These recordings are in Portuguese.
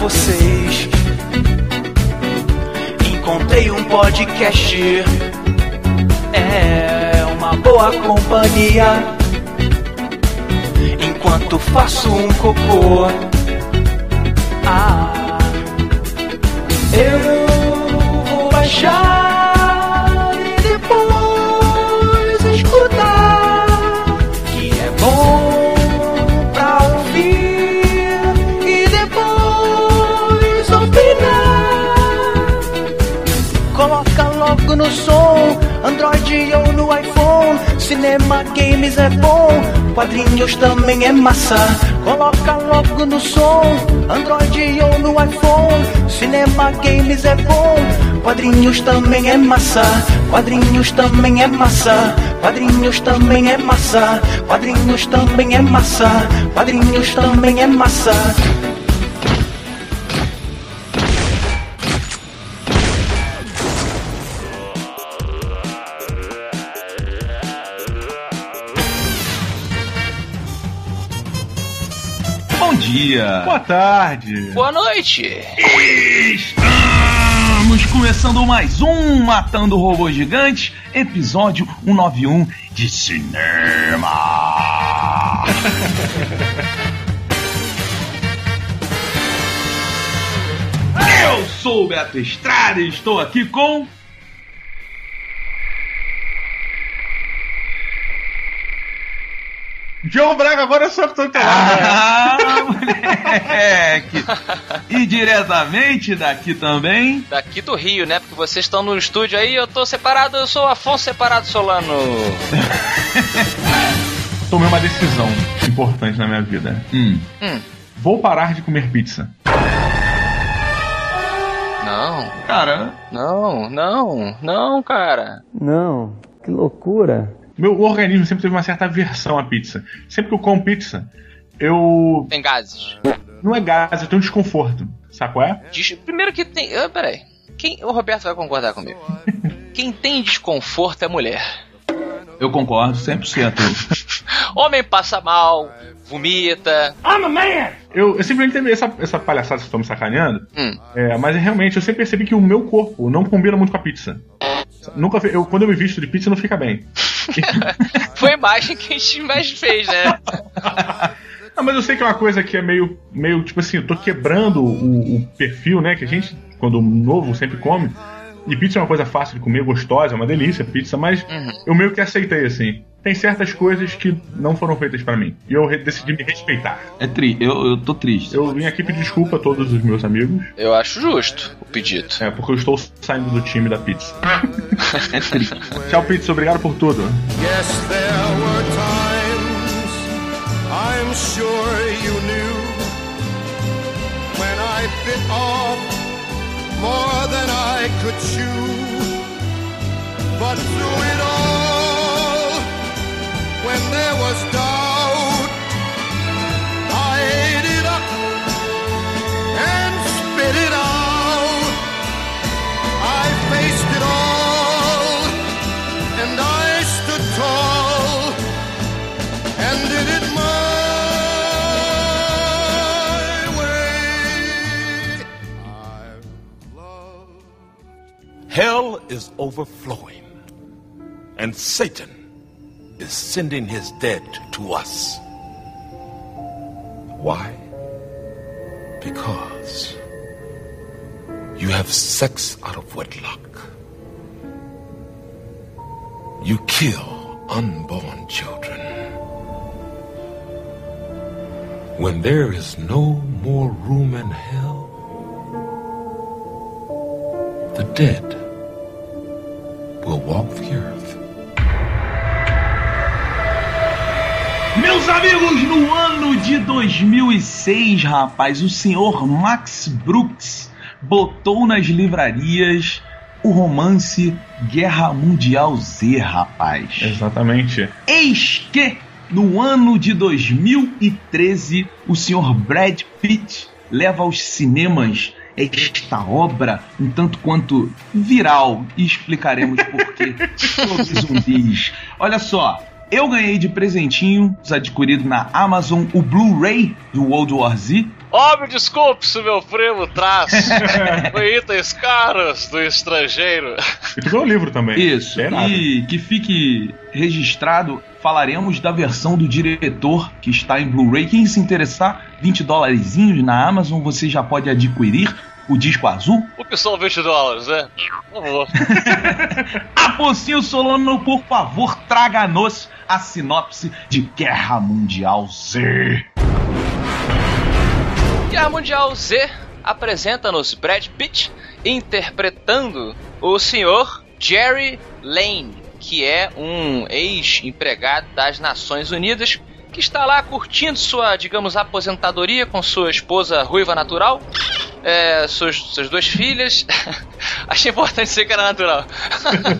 vocês. Encontrei um podcast, é uma boa companhia. Enquanto faço um cocô, ah, eu vou baixar no som, Android ou no iPhone. Cinema, games é bom, quadrinhos também é massa. Coloca logo no som, Android ou no iPhone. Cinema, games é bom, quadrinhos também é massa. Quadrinhos também é massa. Quadrinhos também é massa. Quadrinhos também é massa. Quadrinhos também é massa. Dia. Boa tarde. Boa noite. Estamos começando mais um Matando Robôs Gigantes, episódio 191 de cinema. Eu sou o Beto Estrada e estou aqui com. João Braga, agora é só que tô falando. Ah, moleque! E diretamente daqui também. Daqui do Rio, né? Porque vocês estão no estúdio aí, eu tô separado, eu sou Afonso Separado Solano. Tomei uma decisão importante na minha vida. Hum. Hum, Vou parar de comer pizza. não, Cara, não, não, não, cara. Não, que loucura. Meu organismo sempre teve uma certa aversão à pizza. Sempre que eu como pizza, eu. Tem gases. Não é gás, eu tenho um desconforto. Sabe qual é? Primeiro que tem. Ah, peraí. Quem... O Roberto vai concordar comigo. Quem tem desconforto é mulher. eu concordo 100%. Homem passa mal, vomita. Eu, eu simplesmente teve essa, essa palhaçada que vocês estão me sacaneando. Hum. É, mas realmente eu sempre percebi que o meu corpo não combina muito com a pizza. Nunca, eu, quando eu me visto de pizza, não fica bem. Foi a imagem que a gente mais fez, né? Ah, mas eu sei que é uma coisa que é meio, meio tipo assim, eu tô quebrando o, o perfil, né? Que a gente, quando novo, sempre come. E pizza é uma coisa fácil de comer, gostosa, é uma delícia, pizza, mas Uhum. eu meio que aceitei assim. Tem certas coisas que não foram feitas pra mim. E eu decidi me respeitar. É tri, eu, eu tô triste. Eu vim aqui pedir desculpa a todos os meus amigos, Eu acho justo o pedido. é, porque eu estou saindo do time da pizza. É triste. Tchau, pizza, obrigado por tudo. Yes, there were times I'm sure you knew when I bit off more than I could chew. But through was doubt, I ate it up and spit it out. I faced it all and I stood tall and did it my way. I've loved. Hell is overflowing, and Satan is sending his dead to us. Why? Because you have sex out of wedlock. You kill unborn children. When there is no more room in hell, the dead will walk the earth. Meus amigos, no ano de 2006, rapaz, o senhor Max Brooks botou nas livrarias o romance Guerra Mundial Z, rapaz. Exatamente. Eis que, no ano de 2013, o senhor Brad Pitt leva aos cinemas esta obra um tanto quanto viral e explicaremos por quê sobre zumbis. Olha só, Eu ganhei de presentinho, adquirido na Amazon, o Blu-ray do World War Z. Ó, me desculpe se meu primo traz itens caros do estrangeiro. E tu ganhou o livro também. Isso. É. E que fique registrado, falaremos da versão do diretor que está em Blu-ray. Quem se interessar, 20 dólares na Amazon, você já pode adquirir o disco azul. O que são 20 dólares, né? Por favor. Afonso Solano, por favor, traga-nos a sinopse de Guerra Mundial Z. Guerra Mundial Z apresenta-nos Brad Pitt interpretando o senhor Jerry Lane, que é um ex-empregado das Nações Unidas que está lá curtindo sua, digamos, aposentadoria com sua esposa ruiva natural, é, duas filhas. Achei importante dizer que era natural.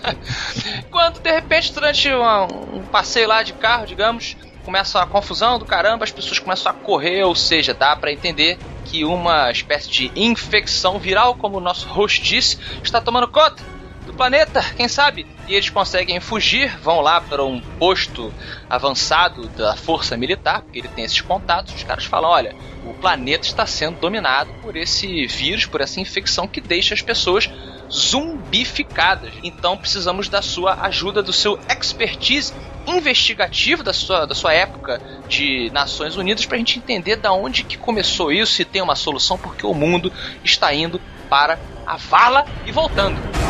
Quando de repente, durante um passeio lá de carro, digamos, começa a confusão do caramba, as pessoas começam a correr, ou seja, dá pra entender que uma espécie de infecção viral, como o nosso host disse, está tomando conta do planeta, quem sabe? E eles conseguem fugir, vão lá para um posto avançado da força militar, porque ele tem esses contatos. Os caras falam: olha, o planeta está sendo dominado por esse vírus, por essa infecção que deixa as pessoas zumbificadas. Então precisamos da sua ajuda, do seu expertise investigativo da sua, da sua época de Nações Unidas para a gente entender da onde que começou isso, se tem uma solução, porque o mundo está indo para a vala e voltando.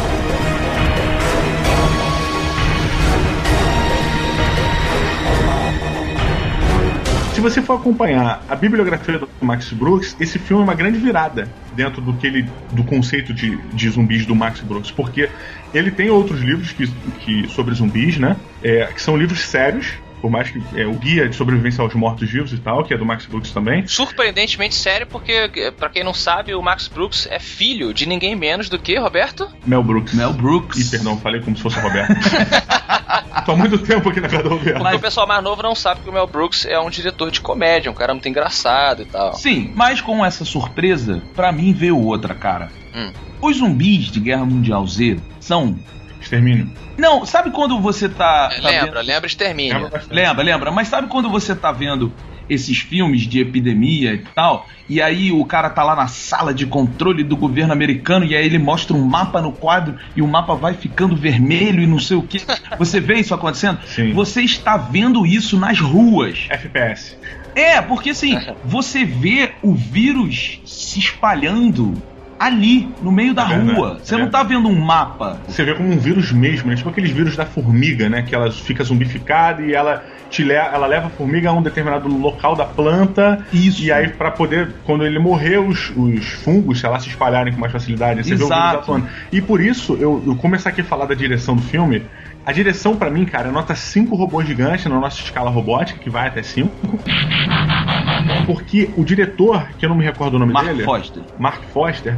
Se você for acompanhar a bibliografia do Max Brooks, esse filme é uma grande virada dentro do que ele, do conceito de, de zumbis do Max Brooks, porque ele tem outros livros que, que sobre zumbis, né? É, que são livros sérios, por mais que é, o guia de sobrevivência aos mortos-vivos e tal, que é do Max Brooks também. Surpreendentemente sério, porque, pra quem não sabe, o Max Brooks é filho de ninguém menos do que, Roberto? Mel Brooks. Mel Brooks. Ih, perdão, falei como se fosse o Roberto. Tô há muito tempo aqui na do Roberto. O pessoal mais novo não sabe que o Mel Brooks é um diretor de comédia, um cara muito engraçado e tal. Sim, mas com essa surpresa, pra mim veio outra, cara. Hum. Os zumbis de Guerra Mundial Z são. Extermínio. Não, sabe quando você tá. tá lembra, lembra Extermínio. Lembra bastante. Lembra, lembra. Mas sabe quando você tá vendo esses filmes de epidemia e tal, e aí o cara tá lá na sala de controle do governo americano e aí ele mostra um mapa no quadro e o mapa vai ficando vermelho e não sei o que. Você vê isso acontecendo? Sim. Você está vendo isso nas ruas. FPS. É, porque assim, você vê o vírus se espalhando ali, no meio da É verdade, rua. Você é não tá vendo um mapa. Você vê como um vírus mesmo, né? Tipo aqueles vírus da formiga, né? Que ela fica zumbificada e ela te le ela leva a formiga a um determinado local da planta. Isso. E aí, pra poder, quando ele morrer, os, os fungos, sei lá, se espalharem com mais facilidade. Você vê o vírus Exato. atuando. E por isso, eu, eu começar aqui a falar da direção do filme. A direção, pra mim, cara, nota 5 robôs gigantes na nossa escala robótica, que vai até 5. Porque o diretor, que eu não me recordo o nome Mark dele. Foster. Mark Foster,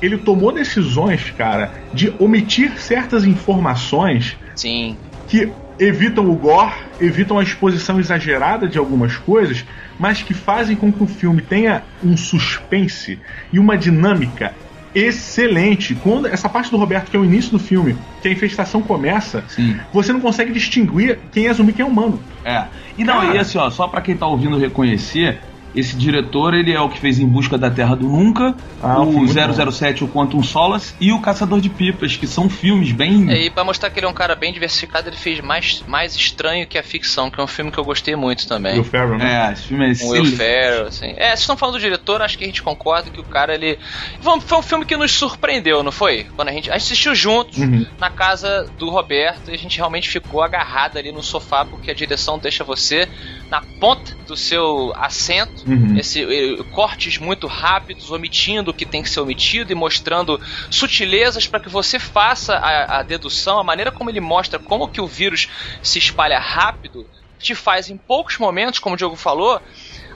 ele tomou decisões, cara, de omitir certas informações Sim. que evitam o gore, evitam a exposição exagerada de algumas coisas, mas que fazem com que o filme tenha um suspense e uma dinâmica excelente. Quando essa parte do Roberto, que é o início do filme, que a infestação começa, Sim. você não consegue distinguir quem é zumbi e quem é humano. É. E não, Cara. e assim, ó, só pra quem tá ouvindo reconhecer, esse diretor, ele é o que fez Em Busca da Terra do Nunca, Ah, o muito 007, o Quantum Solace e o Caçador de Pipas, que são filmes bem... E pra mostrar que ele é um cara bem diversificado, ele fez mais, mais estranho que a ficção, que é um filme que eu gostei muito também. Will Ferrell, né? É, esse filme é Com Will. Ferrell, assim. É, vocês estão falando do diretor, acho que a gente concorda que o cara, ele... Foi um filme que nos surpreendeu, não foi? Quando a gente, a gente assistiu juntos Uhum. na casa do Roberto e a gente realmente ficou agarrado ali no sofá porque a direção deixa você na ponta do seu assento. Uhum. Esse, eh, cortes muito rápidos, omitindo o que tem que ser omitido e mostrando sutilezas para que você faça a, a dedução, a maneira como ele mostra como que o vírus se espalha rápido, te faz em poucos momentos, como o Diogo falou,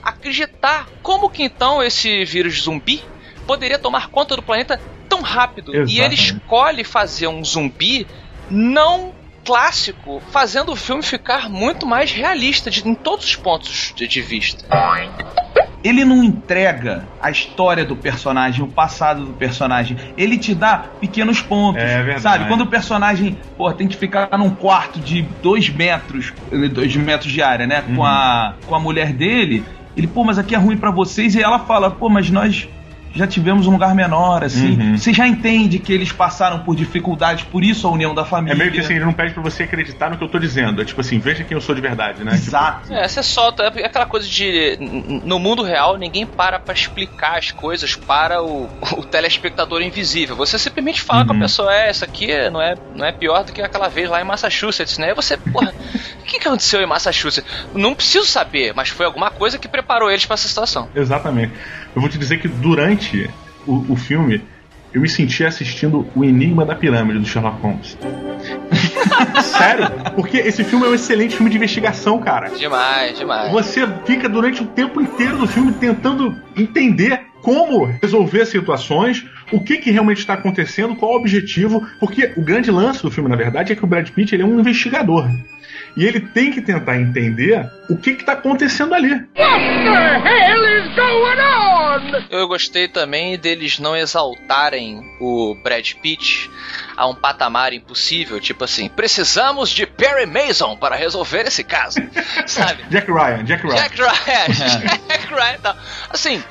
acreditar como que então esse vírus zumbi poderia tomar conta do planeta tão rápido. E ele Exatamente. escolhe fazer um zumbi não clássico, fazendo o filme ficar muito mais realista de, em todos os pontos de, de vista. ele não entrega a história do personagem, o passado do personagem. Ele te dá pequenos pontos. É verdade. Sabe? Quando o personagem, pô, tem que ficar num quarto de dois metros, dois metros de área, né? Com, a, com a mulher dele, ele, pô, mas aqui é ruim pra vocês. E ela fala, pô, mas nós já tivemos um lugar menor, assim. Uhum. Você já entende que eles passaram por dificuldades, por isso a união da família. É meio que assim, ele não pede pra você acreditar no que eu tô dizendo. É tipo assim, veja quem eu sou de verdade, né? Exato. É, você solta. É aquela coisa de. No mundo real, ninguém para pra explicar as coisas para o, o telespectador invisível. Você simplesmente fala com a pessoa: é, isso aqui não é, não é pior do que aquela vez lá em Massachusetts, né? E você, porra, o que, que aconteceu em Massachusetts? Não preciso saber, mas foi alguma coisa que preparou eles pra essa situação. Exatamente. Eu vou te dizer que durante o, o filme, eu me senti assistindo O Enigma da Pirâmide do Sherlock Holmes. Sério? Porque esse filme é um excelente filme de investigação, cara. Demais, demais. Você fica durante o tempo inteiro do filme tentando entender como resolver situações, o que, que realmente está acontecendo, qual o objetivo, porque o grande lance do filme, na verdade, é que o Brad Pitt ele é um investigador. E ele tem que tentar entender o que está acontecendo ali. Eu gostei também deles não exaltarem o Brad Pitt a um patamar impossível, tipo assim, precisamos de Perry Mason para resolver esse caso, sabe? Jack Ryan, Jack Ryan. Jack Ryan, Jack Ryan tal. Assim,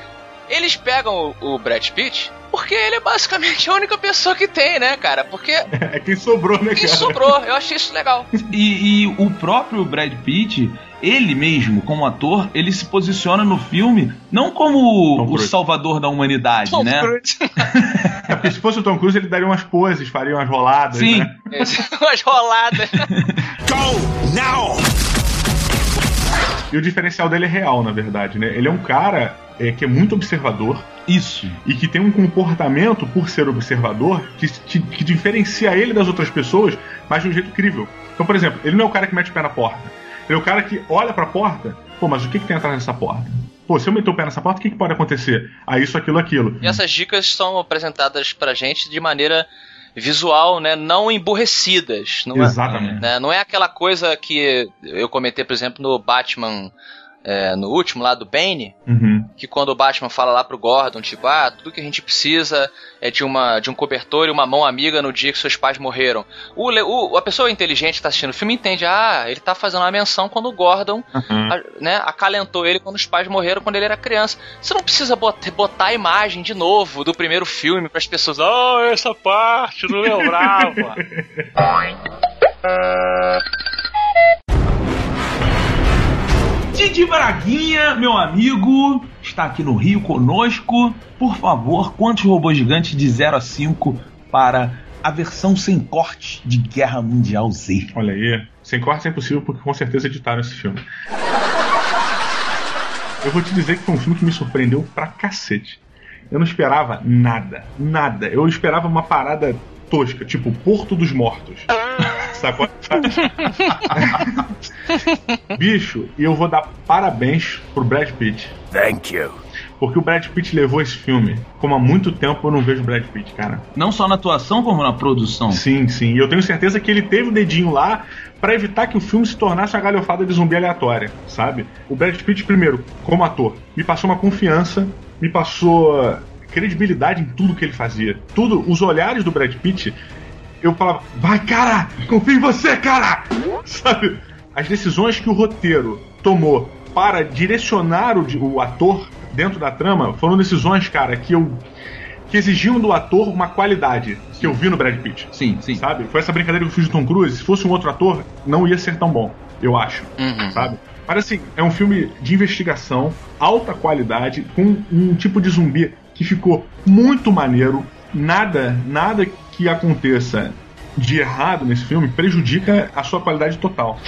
eles pegam o, o Brad Pitt porque ele é basicamente a única pessoa que tem, né, cara? Porque É quem sobrou, né, quem cara? sobrou, eu achei isso legal. E, e o próprio Brad Pitt, ele mesmo, como ator, ele se posiciona no filme não como Tom o Cruise. salvador da humanidade, Tom né? Cruise. É porque se fosse o Tom Cruise, ele daria umas poses, faria umas roladas, Sim. né? Umas roladas. Go now! E o diferencial dele é real, na verdade, né? Ele é um cara é, que é muito observador Isso. e que tem um comportamento, por ser observador, que, que, que diferencia ele das outras pessoas, mas de um jeito incrível. Então, por exemplo, ele não é o cara que mete o pé na porta. Ele é o cara que olha pra porta, pô, mas o que, que tem atrás dessa porta? Pô, se eu meter o pé nessa porta, o que, que pode acontecer? Ah, isso, aquilo, aquilo. E essas dicas são apresentadas pra gente de maneira visual, né? Não emburrecidas. Não é, Exatamente. né, não é aquela coisa que eu comentei, por exemplo, no Batman, é, no último lá do Bane, Uhum. que quando o Batman fala lá pro Gordon, tipo, ah, tudo que a gente precisa é de uma de um cobertor e uma mão amiga no dia que seus pais morreram. O, o- a pessoa inteligente que tá assistindo o filme entende, ah, ele tá fazendo uma menção quando o Gordon Uhum. a- né, acalentou ele quando os pais morreram quando ele era criança. Você não precisa bot- botar a imagem de novo do primeiro filme para as pessoas, ah, essa parte não lembrava. Didi Braguinha, meu amigo, está aqui no Rio conosco. Por favor, quantos robôs gigantes de 0 a 5 para a versão sem corte de Guerra Mundial Z? Olha aí. Sem corte é impossível, porque com certeza editaram esse filme. Eu vou te dizer que foi um filme que me surpreendeu pra cacete. Eu não esperava nada, nada. Eu esperava uma parada tosca, tipo Porto dos Mortos. Sacou? Bicho, e eu vou dar parabéns pro Brad Pitt. Thank you. Porque o Brad Pitt levou esse filme. Como há muito tempo eu não vejo o Brad Pitt, cara. Não só na atuação, como na produção. Sim, sim. E eu tenho certeza que ele teve o dedinho lá pra evitar que o filme se tornasse uma galhofada de zumbi aleatória, sabe? O Brad Pitt, primeiro, como ator, me passou uma confiança, me passou credibilidade em tudo que ele fazia. Tudo, os olhares do Brad Pitt, eu falava, vai, cara, confio em você, cara! Sabe? As decisões que o roteiro tomou para direcionar o, o ator dentro da trama foram decisões, cara, que eu que exigiam do ator uma qualidade que eu vi no Brad Pitt. Sim, sim. Sabe? Foi essa brincadeira que eu fiz de Tom Cruise. Se fosse um outro ator, não ia ser tão bom, eu acho. Uhum. Sabe? Mas assim, é um filme de investigação, alta qualidade, com um tipo de zumbi que ficou muito maneiro. Nada, nada que aconteça de errado nesse filme prejudica a sua qualidade total.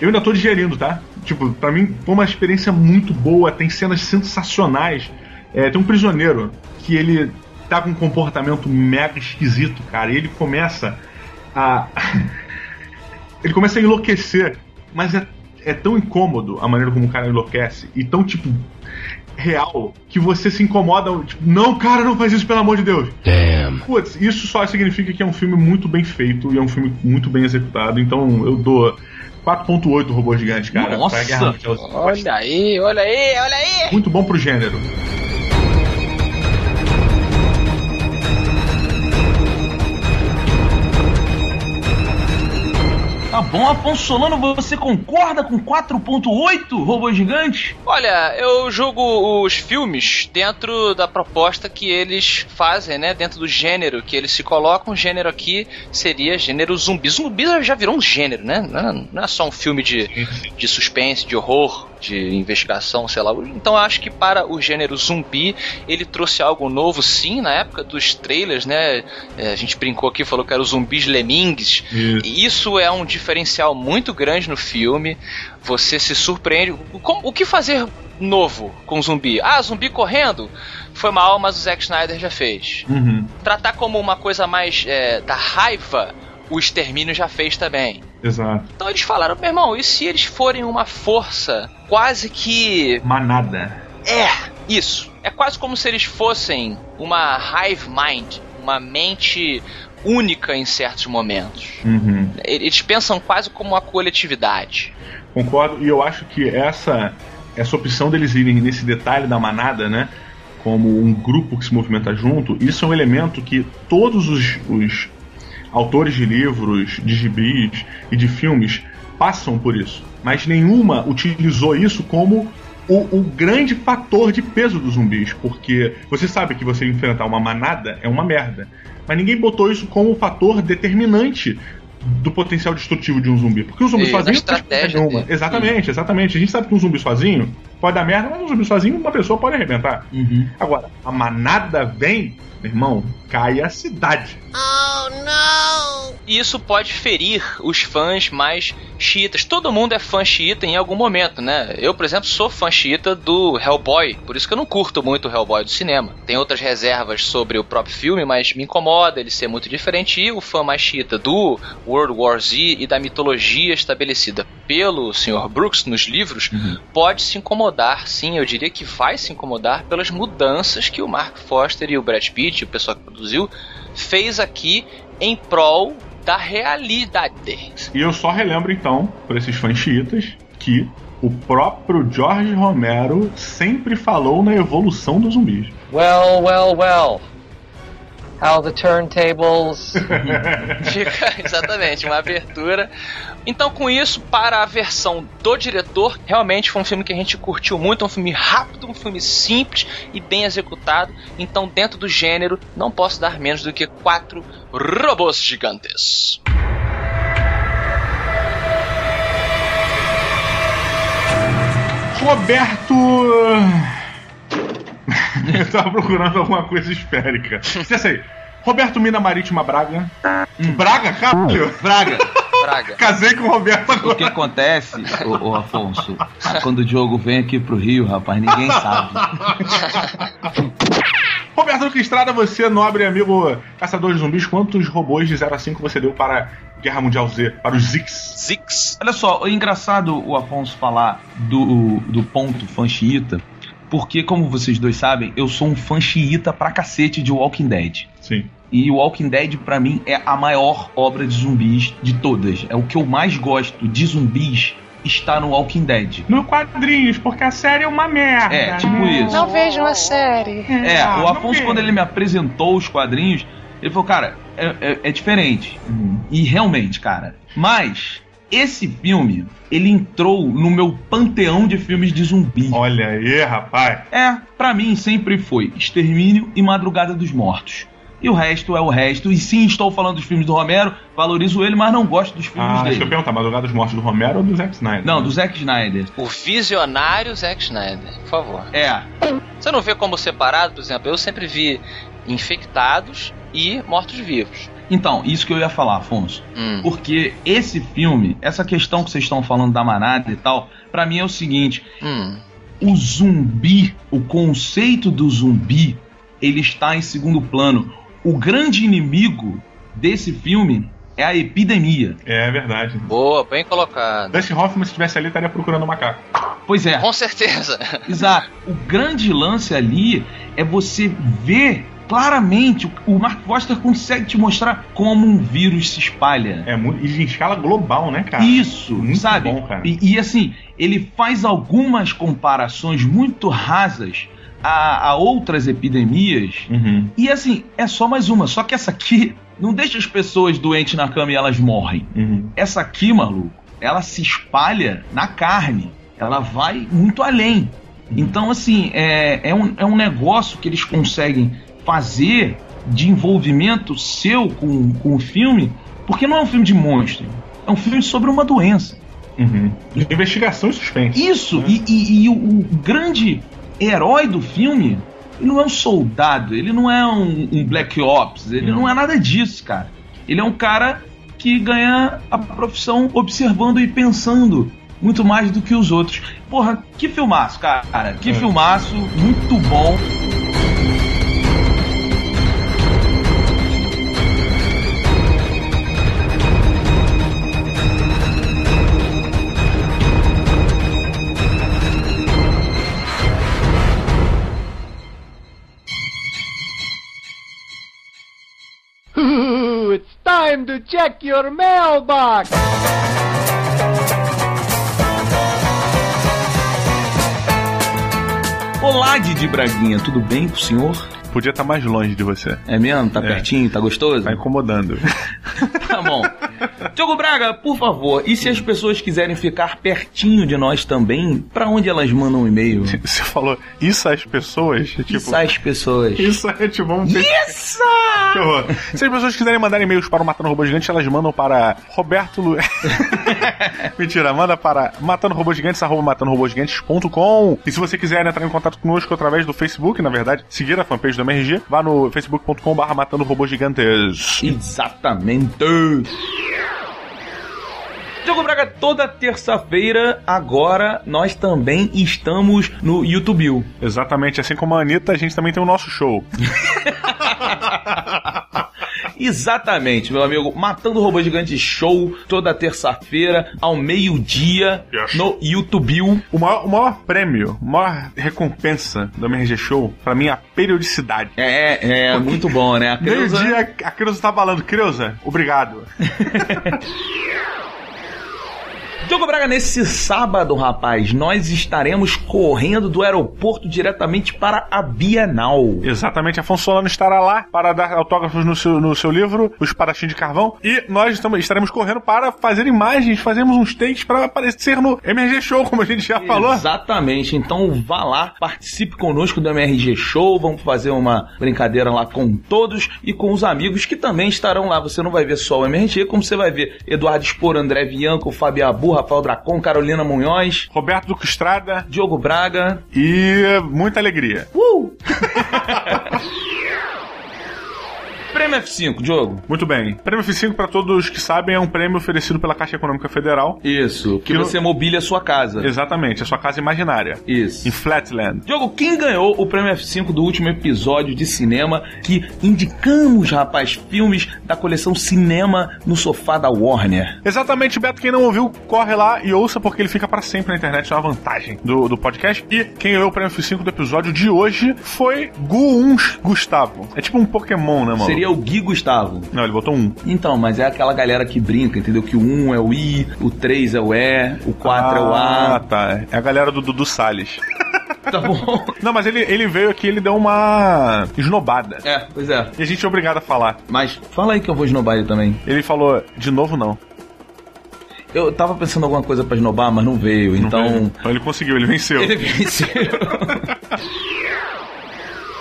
Eu ainda tô digerindo, tá? Tipo, pra mim foi uma experiência muito boa, tem cenas sensacionais. É, tem um prisioneiro que ele tá com um comportamento mega esquisito, cara. E ele começa a. ele começa a enlouquecer, mas é, é tão incômodo a maneira como o cara enlouquece e tão, tipo, real que você se incomoda. Tipo, não, cara, não faz isso, pelo amor de Deus. Damn. Putz, isso só significa que é um filme muito bem feito e é um filme muito bem executado. Então eu dou 4.8 robô gigante, cara. Nossa! Olha aí, olha aí, olha aí! Muito bom pro gênero. Tá bom, Afonso Solano, você concorda com 4.8 robô gigante? Olha, eu julgo os filmes dentro da proposta que eles fazem, né? Dentro do gênero que eles se colocam. O gênero aqui seria gênero zumbi. Zumbi já virou um gênero, né? Não é- Não é só um filme de, de suspense, de horror, de investigação, sei lá. Então eu acho que para o gênero zumbi, ele trouxe algo novo, sim, na época dos trailers, né? É, a gente brincou aqui, falou que era os zumbis lemmings. Isso. E Isso é um diferencial muito grande no filme. Você se surpreende. O que fazer novo com zumbi? Ah, zumbi correndo? Foi mal, mas o Zack Snyder já fez. Uhum. Tratar como uma coisa mais é, da raiva, o extermínio já fez também. Exato. Então eles falaram, meu irmão, e se eles forem uma força quase que. Manada. É, isso. É quase como se eles fossem uma hive mind, uma mente única em certos momentos. Uhum. Eles pensam quase como uma coletividade. Concordo, e eu acho que essa, essa opção deles irem nesse detalhe da manada, né? Como um grupo que se movimenta junto, isso é um elemento que todos os, os autores de livros, de gibis e de filmes passam por isso. Mas nenhuma utilizou isso como o, o grande fator de peso dos zumbis, porque você sabe que você enfrentar uma manada é uma merda. Mas ninguém botou isso como fator determinante do potencial destrutivo de um zumbi. Porque o zumbi E sozinho estratégia nenhuma. Exatamente, exatamente. A gente sabe que um zumbi sozinho pode dar merda, mas um zumbi sozinho uma pessoa pode arrebentar. Agora, a manada vem, meu irmão, cai a cidade. E isso pode ferir os fãs mais xiitas. Todo mundo é fã xiita em algum momento, né? Eu, por exemplo, sou fã xiita do Hellboy, por isso que eu não curto muito o Hellboy do cinema. Tem outras reservas sobre o próprio filme, mas me incomoda ele ser muito diferente. E o fã mais xiita do World War Z e da mitologia estabelecida pelo Sr. Brooks nos livros pode se incomodar, sim, eu diria que vai se incomodar pelas mudanças que o Mark Foster e o Brad Pitt, o pessoal que produziu, fez aqui em prol da realidade. E eu só relembro então, por esses fãs chiitas, que o próprio George Romero sempre falou na evolução dos zumbis. Well, well, well. How the turntables. Fica exatamente uma abertura. Então, com isso, para a versão do diretor, realmente foi um filme que a gente curtiu muito, um filme rápido, um filme simples e bem executado. Então, dentro do gênero, não posso dar menos do que quatro robôs gigantes. Roberto. eu tava procurando alguma coisa esférica. Já sei. Roberto Mina Marítima Braga. Braga, caralho? Braga, Praga. Casei com o Roberto o que agora. acontece, ô, ô, Afonso, quando o Diogo vem aqui pro Rio, rapaz, ninguém sabe. Roberto Luque Estrada, você, nobre amigo caçador de zumbis, quantos robôs de 0 a 5 você deu para Guerra Mundial Z, para os Zix? Zix. Olha só, é engraçado o Afonso falar do, do ponto fã xiita, porque, como vocês dois sabem, eu sou um fã xiita pra cacete de Walking Dead. Sim. E o Walking Dead, pra mim, é a maior obra de zumbis de todas. É o que eu mais gosto de zumbis está no Walking Dead. No quadrinhos, porque a série é uma merda. É, tipo né? isso. vejam a série. É, Ah, o não Afonso, vejo. quando ele me apresentou os quadrinhos, ele falou, cara, é, é- é diferente. E realmente, cara. Mas, esse filme, ele entrou no meu panteão de filmes de zumbi. Olha aí, rapaz. É, pra mim sempre foi Extermínio e Madrugada dos Mortos. E o resto é o resto. E sim, estou falando dos filmes do Romero, valorizo ele, mas não gosto dos filmes Ah, deixa eu dele. perguntar, Madrugada dos Mortos do Romero ou do Zack Snyder? Não, do Zack Snyder. O visionário Zack Snyder, por favor. É, Você não vê como separado, por exemplo? Eu sempre vi infectados e mortos-vivos. Então, isso que eu ia falar, Afonso. Hum. Porque esse filme, essa questão que vocês estão falando da manada e tal, pra mim é o seguinte: Hum. o zumbi, o conceito do zumbi, ele está em segundo plano. O grande inimigo desse filme é a epidemia. É verdade. Boa, bem colocado. Dustin Hoffman, se estivesse ali, estaria procurando um macaco. Pois é. Com certeza. Exato. O grande lance ali é você ver claramente o- Mark Foster consegue te mostrar como um vírus se espalha. É muito. E em escala global, né, cara? Isso, Muito sabe? bom, cara. E, e, assim, ele faz algumas comparações muito rasas a, a outras epidemias. Uhum. E assim, é só mais uma. Só que essa aqui não deixa as pessoas doentes na cama e elas morrem. Uhum. Essa aqui, maluco, ela se espalha na carne. Ela vai muito além. Então, assim, é, é, um, é um negócio que eles conseguem fazer de envolvimento seu com, com o filme, porque não é um filme de monstro. É um filme sobre uma doença. Uhum. Investigação e suspense. Isso, e, e- e o, o grande herói do filme, ele não é um soldado, ele não é um, um Black Ops, ele não é nada disso, cara. Ele é um cara que ganha a profissão observando e pensando muito mais do que os outros. Porra, que filmaço, cara. Que filmaço, muito bom. Time to check your mailbox. Olá, Didi Braguinha, tudo bem com o senhor? Podia estar mais longe de você. É mesmo? Tá É. pertinho? Tá gostoso? Tá incomodando. Tá bom. Diogo Braga, por favor, e se as pessoas quiserem ficar pertinho de nós também, pra onde elas mandam um e-mail? Você falou isso às pessoas? Tipo, Isso as pessoas. Isso é tipo um. Isso! Se as pessoas quiserem mandar e-mails para o Matando Robô Gigante, elas mandam para Roberto Lu... Mentira, manda para matandorobogigantes, arroba matandorobogigantes.com. E se você quiser entrar em contato conosco através do Facebook, na verdade, seguir a fanpage do MRG, vá no facebook.com barra matando robôs gigantes. Exatamente. Diogo Braga, toda terça-feira, agora, nós também estamos no YouTube. Exatamente, assim como a Anitta, a gente também tem o nosso show. Exatamente, meu amigo. Matando o Robô Gigante Show, toda terça-feira, ao meio-dia, Yes. no YouTube. O maior, o maior prêmio, a maior recompensa do MRG Show, pra mim, é a periodicidade. É, é muito bom, né? Creuza- Meio-dia, a Creuza tá falando, Creuza, obrigado. Diogo Braga, nesse sábado, rapaz, nós estaremos correndo do aeroporto diretamente para a Bienal. Exatamente, Afonso Solano estará lá para dar autógrafos no seu, no seu livro, Os Espadachins de Carvão, e nós estamos, estaremos correndo para fazer imagens, fazermos uns takes para aparecer no MRG Show, como a gente já falou. Exatamente. Então vá lá, participe conosco do MRG Show. Vamos fazer uma brincadeira lá com todos e com os amigos que também estarão lá. Você não vai ver só o MRG, como você vai ver Eduardo Spor, André Bianco, Fábio Abu, Rafael Dracon, Carolina Munhoz, Roberto Duque Estrada Diogo Braga. e muita alegria. Uh! Prêmio F5, Diogo. Muito bem. Prêmio F5, para todos que sabem, é um prêmio oferecido pela Caixa Econômica Federal. Isso, que, Que no- você mobília a sua casa. Exatamente, a sua casa imaginária. Isso. Em Flatland. Diogo, quem ganhou o prêmio F5 do último episódio de cinema que indicamos, rapaz, filmes da coleção Cinema no Sofá da Warner? Exatamente, Beto. Quem não ouviu, corre lá e ouça, porque ele fica para sempre na internet. É uma vantagem do, do podcast. E quem ganhou o prêmio F5 do episódio de hoje foi Gu1 Gustavo. É tipo um Pokémon, né, mano? Seria o Gui Gustavo. Não, ele botou um. Então, mas é aquela galera que brinca, entendeu? Que o 1 é o I, o 3 é o E, o 4 é o Ah, A. tá. É a galera do Dudu Salles. Tá bom? Não, mas ele, ele veio aqui ele deu uma esnobada. É, pois é. E a gente é obrigado a falar. Mas fala aí que eu vou esnobar ele também. Ele falou, de novo não. Eu tava pensando alguma coisa pra esnobar, mas não veio, Não então. veio. Então ele conseguiu, ele venceu. Ele venceu.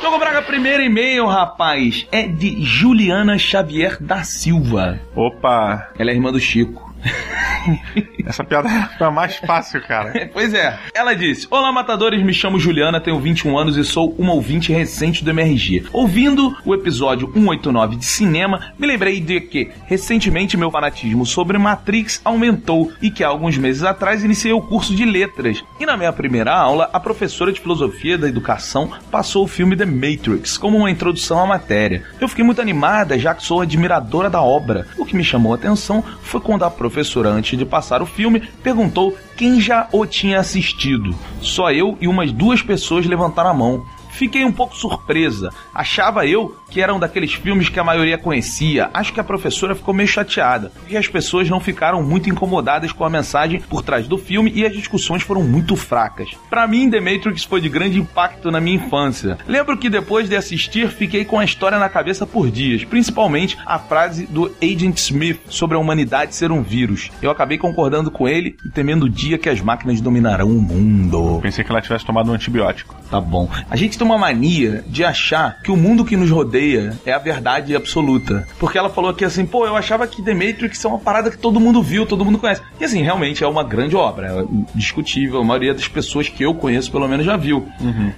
Diogo Braga, primeiro e-mail, rapaz, é de Juliana Xavier da Silva. Opa, Ela é irmã do Chico. essa piada é a mais fácil, cara. Pois é. Ela disse: Olá, matadores, me chamo Juliana, tenho 21 anos e sou uma ouvinte recente do MRG. Ouvindo o episódio 189 de cinema, me lembrei de que, recentemente, meu fanatismo sobre Matrix aumentou e que há alguns meses atrás iniciei o curso de letras. E na minha primeira aula, a professora de filosofia da educação passou o filme The Matrix como uma introdução à matéria. Eu fiquei muito animada, já que sou admiradora da obra. O que me chamou a atenção foi quando a professora, antes de passar o filme, perguntou quem já o tinha assistido. Só eu e umas duas pessoas levantaram a mão. Fiquei um pouco surpresa. Achava eu que era um daqueles filmes que a maioria conhecia. Acho que a professora ficou meio chateada, porque as pessoas não ficaram muito incomodadas com a mensagem por trás do filme e as discussões foram muito fracas. Para mim, The Matrix foi de grande impacto na minha infância. Lembro que depois de assistir, fiquei com a história na cabeça por dias, principalmente a frase do Agent Smith sobre a humanidade ser um vírus. Eu acabei concordando com ele e temendo o dia que as máquinas dominarão o mundo. Pensei que ela tivesse tomado um antibiótico. Tá bom. A gente tem uma mania de achar que o mundo que nos rodeia é a verdade absoluta. Porque ela falou aqui assim, pô, eu achava que The Matrix é uma parada que todo mundo viu, todo mundo conhece. E assim, realmente é uma grande obra, é discutível. A maioria das pessoas que eu conheço, pelo menos, já viu.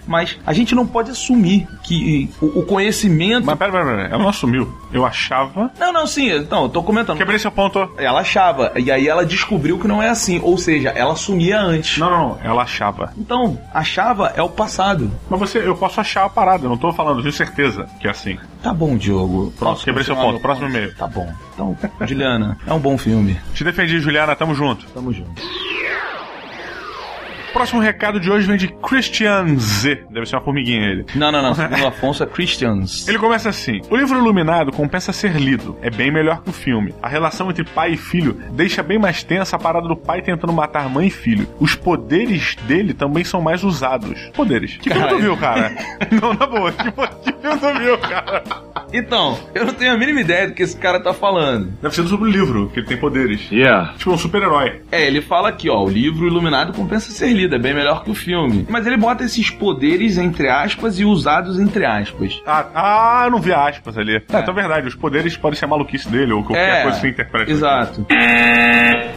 Mas a gente não pode assumir que o, o conhecimento. Mas pera, pera, pera, ela não assumiu. Eu achava. Não, não, sim, então, eu tô comentando. Quebrei seu ponto. Ela achava, e aí ela descobriu que não é assim. Ou seja, ela assumia antes. Não, não, não, ela achava. Então, achava é o passado. Mas você, eu posso achar a parada, eu não tô falando, eu tenho certeza que é assim. Tá bom, Diogo. Posso quebrei seu ponto. Próximo e-mail. Tá bom. Então, Juliana, é um bom filme. Te defendi, Juliana, tamo junto. Tamo junto. Próximo recado de hoje vem de Christian Z. Deve ser uma formiguinha ele. Não, não, não. Segundo Afonso é Christians. Ele começa assim: O livro Iluminado compensa ser lido. É bem melhor que o filme. A relação entre pai e filho deixa bem mais tensa a parada do pai tentando matar mãe e filho. Os poderes dele também são mais usados. Poderes. Que filme tu Caralho. viu, cara? não, na boa. Que, que filme tu viu, cara? Então, eu não tenho a mínima ideia do que esse cara tá falando. Deve ser sobre o livro, que ele tem poderes. Yeah. Tipo um super-herói. É, ele fala aqui, ó, o livro Iluminado compensa ser lido, é bem melhor que o filme. Mas ele bota esses poderes entre aspas e usados entre aspas. Ah, ah, eu não vi aspas ali. É. então é verdade, os poderes podem ser a maluquice dele ou qualquer É, coisa que você interprete. Exato.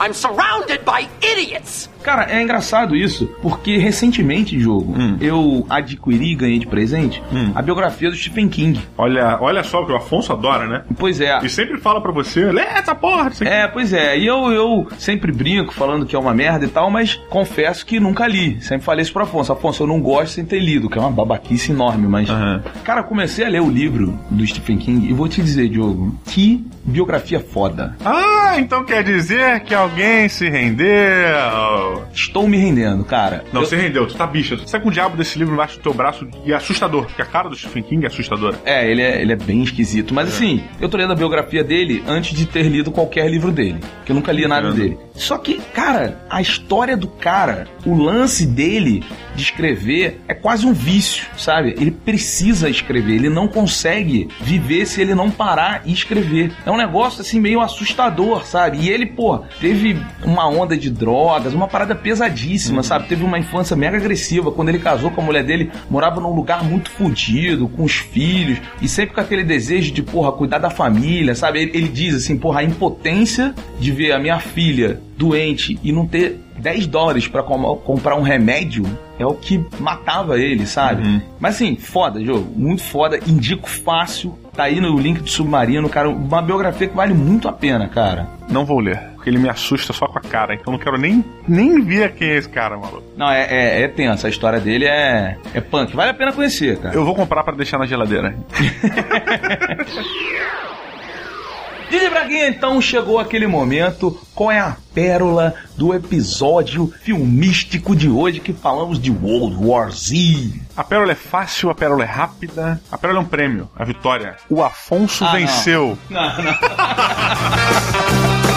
I'm surrounded by idiots! Cara, é engraçado isso, porque recentemente, jogo, eu adquiri e ganhei de presente a biografia do Stephen King. Olha, olha só que o Afonso adora, né? Pois é. E sempre fala pra você, lê essa porra, aqui. É, pois é. E eu, eu sempre brinco falando que é uma merda e tal, mas confesso que nunca li. Sempre falei isso pro Afonso. Afonso, eu não gosto sem ter lido, que é uma babaquice enorme, mas. Aham. Cara, comecei a ler o livro do Stephen King e vou te dizer, Diogo, que biografia foda. Ah, então quer dizer que alguém se rendeu. Estou me rendendo, cara. Não, Eu- você rendeu, tu tá bicha. Tu sai com o diabo desse livro embaixo do teu braço e é assustador, porque a cara do Stephen King é assustadora. É, ele é, ele é bem esquisito. Mas assim, eu tô lendo a biografia dele antes de ter lido qualquer livro dele. Que eu nunca li nada Entendo. dele. Só que, cara, a história do cara, o lance dele de escrever é quase um vício, sabe? Ele precisa escrever, ele não consegue viver se ele não parar e escrever. É um negócio assim meio assustador, sabe? E ele, pô, teve uma onda de drogas, uma parada pesadíssima, sabe? Teve uma infância mega agressiva. Quando ele casou com a mulher dele, morava num lugar muito fodido, com os filhos, e sempre com aquele desejo de, porra, cuidar da família, sabe? Ele, ele diz assim, porra, a impotência de ver a minha filha doente e não ter 10 dólares pra com- comprar um remédio é o que matava ele, sabe? Mas assim, foda, jogo, muito foda, indico fácil. Tá aí no link do Submarino, cara, uma biografia que vale muito a pena, cara. Não vou ler, porque ele me assusta só com a cara, então não quero nem, nem ver quem é esse cara, maluco. Não, é, é, é tensa, a história dele é, é punk, vale a pena conhecer, cara. Eu vou comprar pra deixar na geladeira. Didi Braguinha, então chegou aquele momento. Qual é a pérola do episódio filmístico de hoje que falamos de World War Z? A pérola é fácil, a pérola é rápida. A pérola é um prêmio, a vitória. O Afonso Ah, não. venceu. Não, não.